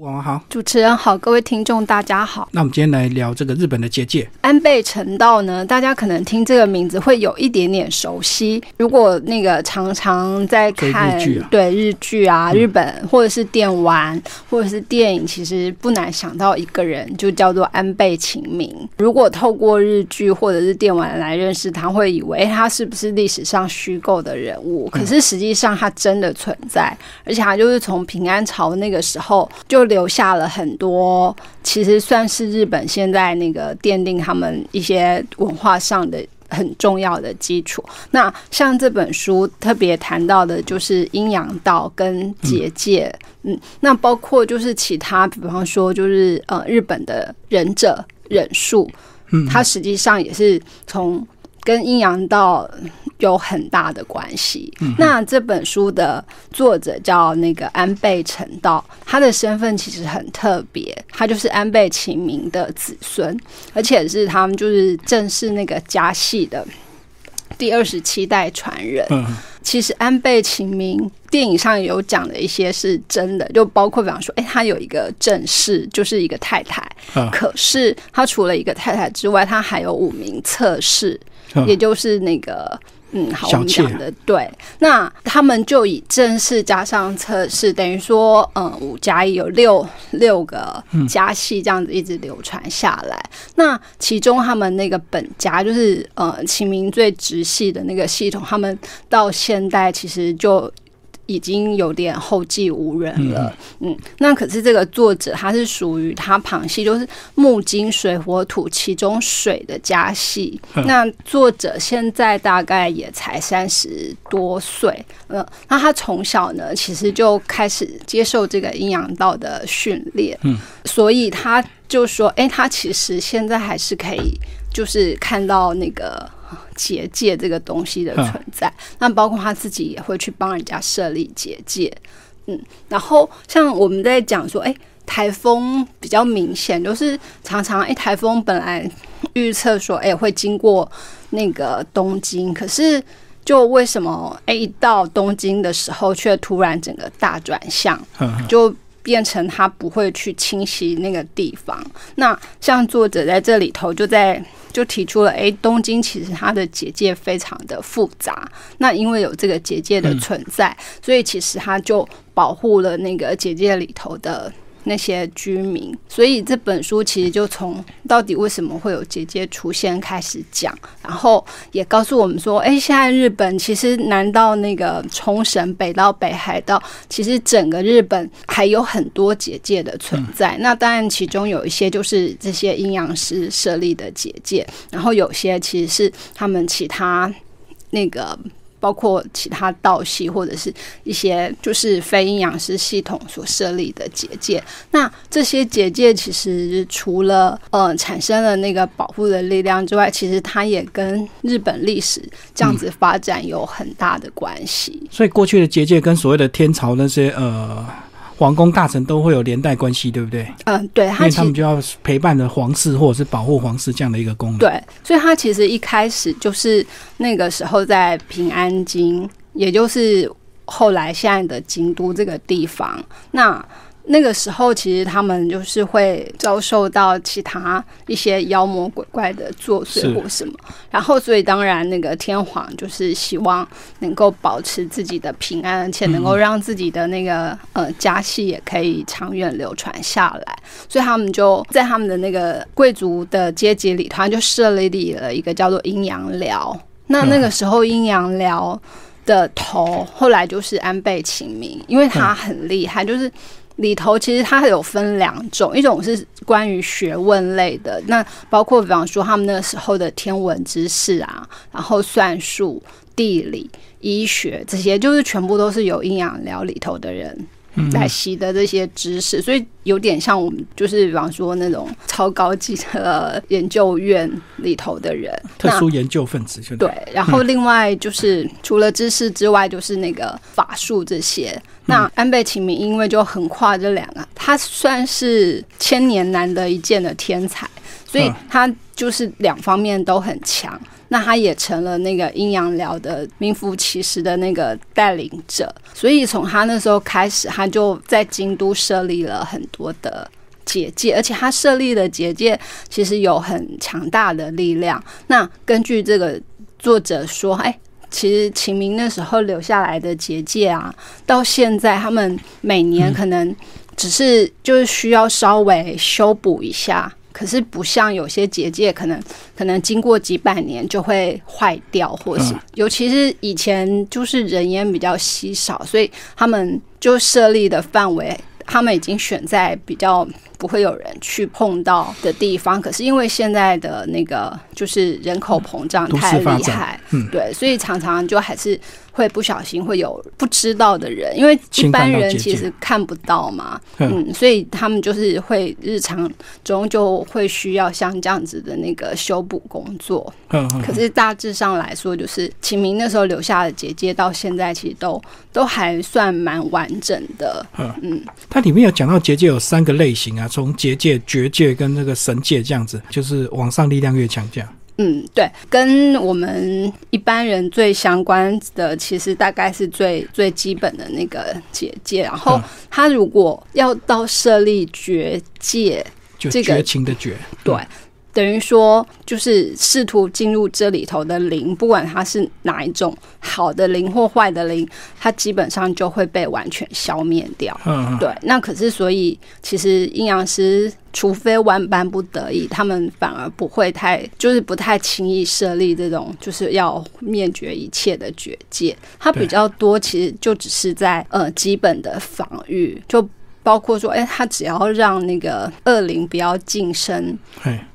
晚上好，主持人好，各位听众大家好。那我们今天来聊这个日本的结界。安倍晴道呢，大家可能听这个名字会有一点点熟悉。如果那个常常在看日剧啊对日剧啊，日本或者是电玩或者是电影，其实不难想到一个人，就叫做安倍晴明。如果透过日剧或者是电玩来认识他，会以为他是不是历史上虚构的人物？可是实际上他真的存在，而且他就是从平安朝那个时候就留下了很多，其实算是日本现在那个奠定他们一些文化上的。很重要的基础。那像这本书特别谈到的，就是阴阳道跟结界，嗯那包括就是其他，比方说就是呃日本的忍者忍术，嗯，它实际上也是从跟阴阳道有很大的关系。那这本书的作者叫那个安倍晴道，他的身份其实很特别，他就是安倍晴明的子孙，而且是他们就是正是那个家系的第二十七代传人。嗯其实安倍晴明电影上有讲的一些是真的，就包括比方说，哎，他有一个正室，就是一个太太，嗯可是他除了一个太太之外，他还有五名侧室，嗯也就是那个。嗯，好，我们讲的对，那他们就以正式加上测试，等于说，嗯，五加一有六六个加系这样子一直流传下来。那其中他们那个本家就是呃秦明最直系的那个系统，他们到现代其实就已经有点后继无人了。嗯那可是这个作者他是属于他旁系，就是木金水火土其中水的家系。嗯那作者现在大概也才三十多岁，嗯，那他从小呢其实就开始接受这个阴阳道的训练，嗯，所以他就说，哎、他其实现在还是可以，就是看到那个。结界这个东西的存在，那包括他自己也会去帮人家设立结界，嗯，然后像我们在讲说，哎、台风比较明显，就是常常哎，台风本来预测说，哎、会经过那个东京，可是就为什么哎、一到东京的时候，却突然整个大转向，嗯就变成他不会去清洗那个地方。那像作者在这里头就在就提出了，诶，东京其实它的结界非常的复杂。那因为有这个结界的存在，所以其实它就保护了那个结界里头的。那些居民，所以这本书其实就从到底为什么会有结界出现开始讲，然后也告诉我们说，哎，现在日本其实南到那个冲绳，北到北海道，其实整个日本还有很多结界的存在。那当然，其中有一些就是这些阴阳师设立的结界，然后有些其实是他们其他那个。包括其他道系或者是一些就是非阴阳师系统所设立的结界，那这些结界其实除了呃产生了那个保护的力量之外，其实它也跟日本历史这样子发展有很大的关系。所以过去的结界跟所谓的天朝那些呃皇宫大臣都会有连带关系，对不对？嗯、对，因为他们就要陪伴着皇室或者是保护皇室这样的一个功能。对，所以他其实一开始就是那个时候在平安京，也就是后来现在的京都这个地方，那。那个时候，其实他们就是会遭受到其他一些妖魔鬼怪的作祟或什么，然后所以当然那个天皇就是希望能够保持自己的平安，而且能够让自己的那个呃家系也可以长远流传下来，所以他们就在他们的那个贵族的阶级里头，他就设立了一个叫做阴阳寮。那那个时候阴阳寮的头后来就是安倍晴明，因为他很厉害，就是。里头其实它有分两种，一种是关于学问类的，那包括比方说他们那时候的天文知识啊，然后算术、地理、医学这些，就是全部都是有阴阳寮里头的人。来习得这些知识，所以有点像我们就是比方说那种超高级的研究院里头的人，特殊研究分子就对，然后另外就是除了知识之外，就是那个法术这些。那安倍晴明因为就横跨这两个，他算是千年难得一见的天才，所以嗯他就是两方面都很强。那他也成了那个阴阳寮的名副其实的那个带领者。所以从他那时候开始，他就在京都设立了很多的结界，而且他设立的结界其实有很强大的力量。那根据这个作者说，哎。其实秦明那时候留下来的结界啊，到现在他们每年可能只是就是需要稍微修补一下，可是不像有些结界可能可能经过几百年就会坏掉，或是尤其是以前就是人烟比较稀少，所以他们就设立的范围，他们已经选在比较。不会有人去碰到的地方，可是因为现在的那个就是人口膨胀太厉害，嗯。对，所以常常就还是会不小心会有不知道的人，因为一般人其实看不到嘛，嗯，所以他们就是会日常中就会需要像这样子的那个修补工作，嗯，可是大致上来说，就是秦明那时候留下的结界到现在其实都都还算蛮完整的，嗯。嗯，它里面有讲到结界有三个类型啊。从结界、绝界跟那个神界这样子，就是往上力量越强，这样。嗯，对，跟我们一般人最相关的，其实大概是最最基本的那个结界。然后，他如果要到设立绝界，就绝情的绝，对。等于说，就是试图进入这里头的灵，不管它是哪一种好的灵或坏的灵，它基本上就会被完全消灭掉。嗯，对。那可是，所以其实阴阳师，除非万般不得已，他们反而不会太，就是不太轻易设立这种就是要灭绝一切的绝界。它比较多，其实就只是在呃基本的防御就。包括说，哎，他只要让那个恶灵不要近身，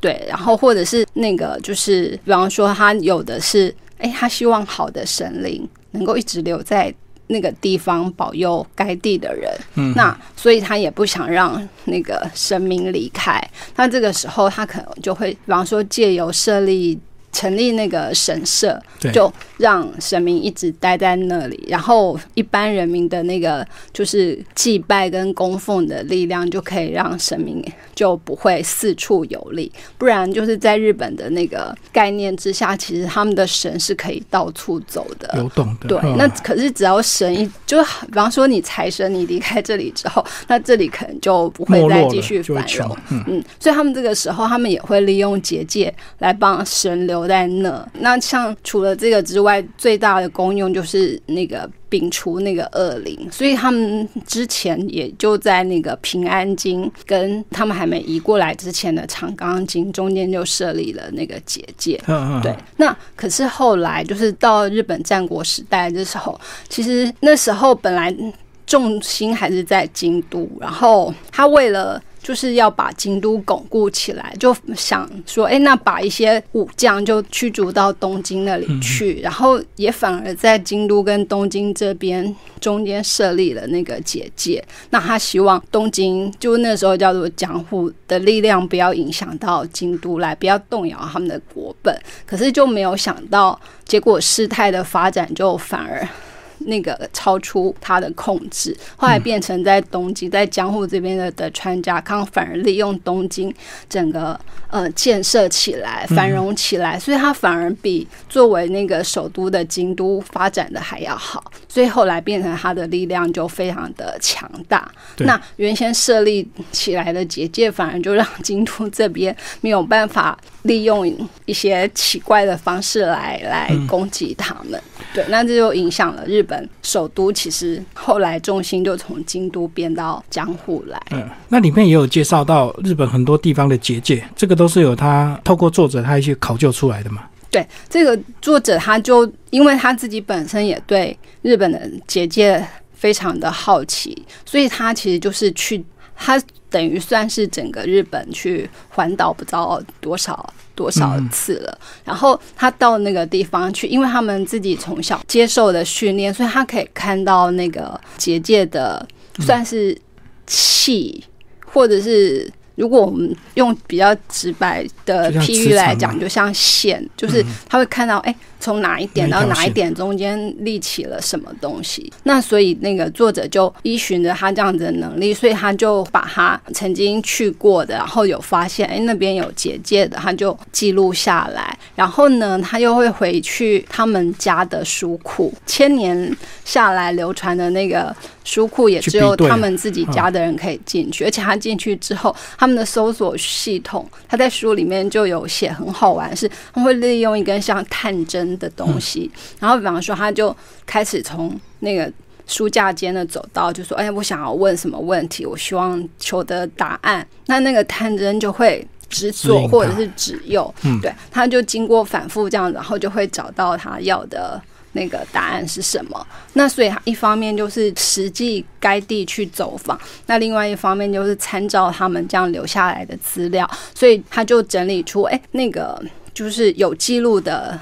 对，然后或者是那个，就是比方说，他有的是，哎，他希望好的神灵能够一直留在那个地方保佑该地的人，嗯，那所以他也不想让那个神明离开，那这个时候他可能就会，比方说借由设立。成立那个神社，就让神明一直待在那里，然后一般人民的那个就是祭拜跟供奉的力量，就可以让神明就不会四处游历。不然就是在日本的那个概念之下，其实他们的神是可以到处走的，流动的。对，那可是只要神一，就比方说你财神你离开这里之后，那这里可能就不会再继续繁荣。嗯，所以他们这个时候，他们也会利用结界来帮神流。在那，那像除了这个之外，最大的功用就是那个摒除那个恶灵，所以他们之前也就在那个平安京跟他们还没移过来之前的长冈京中间就设立了那个结界。对，那可是后来就是到日本战国时代的时候，其实那时候本来重心还是在京都，然后他为了。就是要把京都巩固起来，就想说，哎，那把一些武将就驱逐到东京那里去，然后也反而在京都跟东京这边中间设立了那个结界。那他希望东京就那时候叫做江户的力量不要影响到京都来，不要动摇他们的国本。可是就没有想到，结果事态的发展就反而。那个超出他的控制，后来变成在东京，在江户这边的的川家康反而利用东京整个呃建设起来，繁荣起来，所以他反而比作为那个首都的京都发展的还要好，所以后来变成他的力量就非常的强大。那原先设立起来的结界，反而就让京都这边没有办法利用一些奇怪的方式来来攻击他们。对，那这就影响了日本首都。其实后来重心就从京都变到江户来。嗯，那里面也有介绍到日本很多地方的结界，这个都是有他透过作者他一些考究出来的嘛。对，这个作者他就因为他自己本身也对日本的结界非常的好奇，所以他其实就是去他。等于算是整个日本去环岛不知道多少多少次了，然后他到那个地方去，因为他们自己从小接受的训练，所以他可以看到那个结界的算是气，或者是如果我们用比较直白的譬喻来讲，就像线，就是他会看到哎从哪一点到哪一点中间立起了什么东西。那所以那个作者就依循着他这样子的能力，所以他就把他曾经去过的，然后有发现哎那边有结界的，他就记录下来。然后呢，他又会回去他们家的书库，千年下来流传的那个书库，也只有他们自己家的人可以进去。而且他进去之后，他们的搜索系统，他在书里面就有写很好玩，是他会利用一根像探针的东西，然后比方说，他就开始从那个书架间的走道，就说：“哎，我想要问什么问题？我希望求得答案。”那那个探针就会指左或者是指右，对，他就经过反复这样，然后就会找到他要的。那个答案是什么？那所以他一方面就是实际该地去走访，那另外一方面就是参照他们这样留下来的资料，所以他就整理出，哎，那个就是有记录的。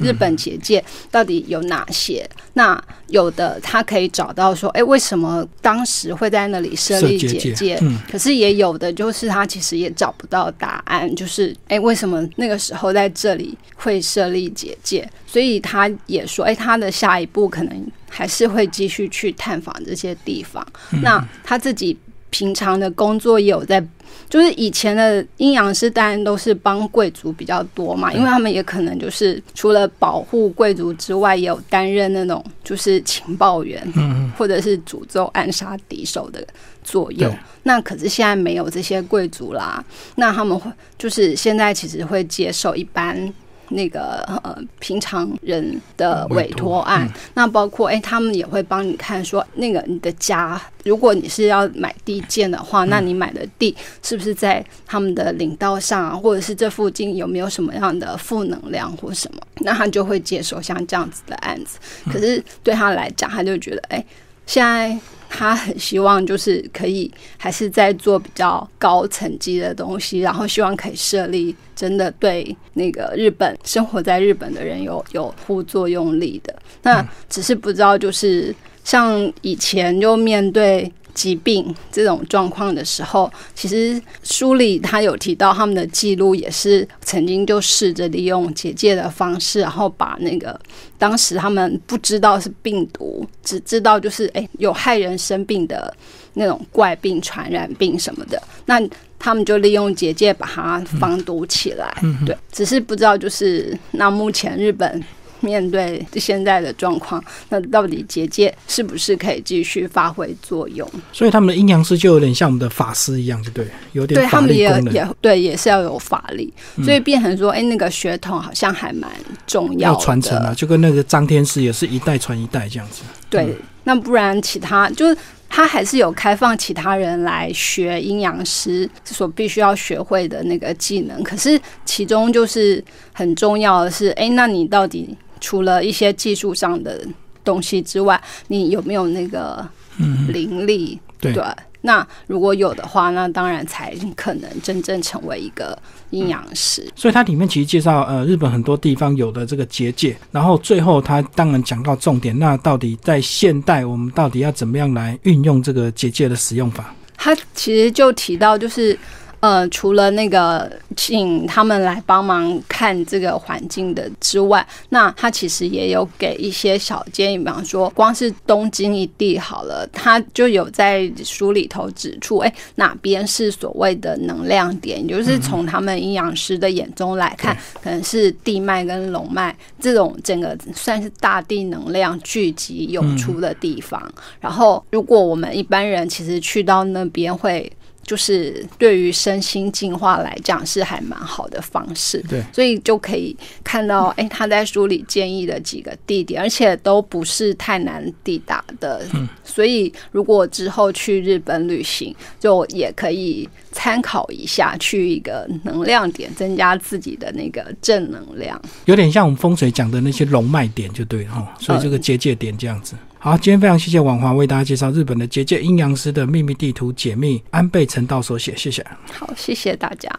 日本结界到底有哪些？那有的他可以找到说，哎，为什么当时会在那里设立结界？可是也有的就是他其实也找不到答案，就是哎，为什么那个时候在这里会设立结界？所以他也说，哎，他的下一步可能还是会继续去探访这些地方。那他自己平常的工作也有在。就是以前的阴阳师当然都是帮贵族比较多嘛，因为他们也可能就是除了保护贵族之外，也有担任那种就是情报员，嗯，或者是诅咒暗杀敌手的作用。那可是现在没有这些贵族啦，那他们会就是现在其实会接受一般。那个呃，平常人的委托案，那包括哎，他们也会帮你看说，那个你的家，如果你是要买地建的话，那你买的地是不是在他们的领道上啊，或者是这附近有没有什么样的负能量或什么？那他就会接受像这样子的案子。可是对他来讲，他就觉得哎，现在。他很希望就是可以还是在做比较高层级的东西，然后希望可以设立真的对那个日本生活在日本的人有有互作用力的。那只是不知道就是像以前就面对。疾病这种状况的时候，其实书里他有提到他们的记录，也是曾经就试着利用结界的方式，然后把那个当时他们不知道是病毒，只知道就是诶有害人生病的那种怪病、传染病什么的，那他们就利用结界把它防毒起来。对，只是不知道就是那目前日本。面对现在的状况，那到底结界是不是可以继续发挥作用？所以他们的阴阳师就有点像我们的法师一样，就对，有点对他们也也对，也是要有法力，所以变成说，哎，那个血统好像还蛮重要，传承啊，就跟那个张天师也是一代传一代这样子。对，那不然其他就是他还是有开放其他人来学阴阳师所必须要学会的那个技能，可是其中就是很重要的是，哎，那你到底？除了一些技术上的东西之外，你有没有那个灵力？对，那如果有的话，那当然才可能真正成为一个阴阳师。所以它里面其实介绍呃日本很多地方有的这个结界，然后最后它当然讲到重点，那到底在现代我们到底要怎么样来运用这个结界的使用法？它其实就提到就是。呃，除了那个请他们来帮忙看这个环境的之外，那他其实也有给一些小建议，比方说，光是东京一地好了，他就有在书里头指出，哎，哪边是所谓的能量点，就是从他们阴阳师的眼中来看，可能是地脉跟龙脉这种整个算是大地能量聚集涌出的地方。然后，如果我们一般人其实去到那边会。就是对于身心进化来讲是还蛮好的方式，对，所以就可以看到，哎，他在书里建议的几个地点，而且都不是太难抵达的，嗯，所以如果之后去日本旅行，就也可以参考一下，去一个能量点，增加自己的那个正能量，有点像我们风水讲的那些龙脉点，就对了哈，所以这个结界点这样子。好，今天非常谢谢王华为大家介绍日本的结界阴阳师的秘密地图解密，安倍成道所写，谢谢。好，谢谢大家。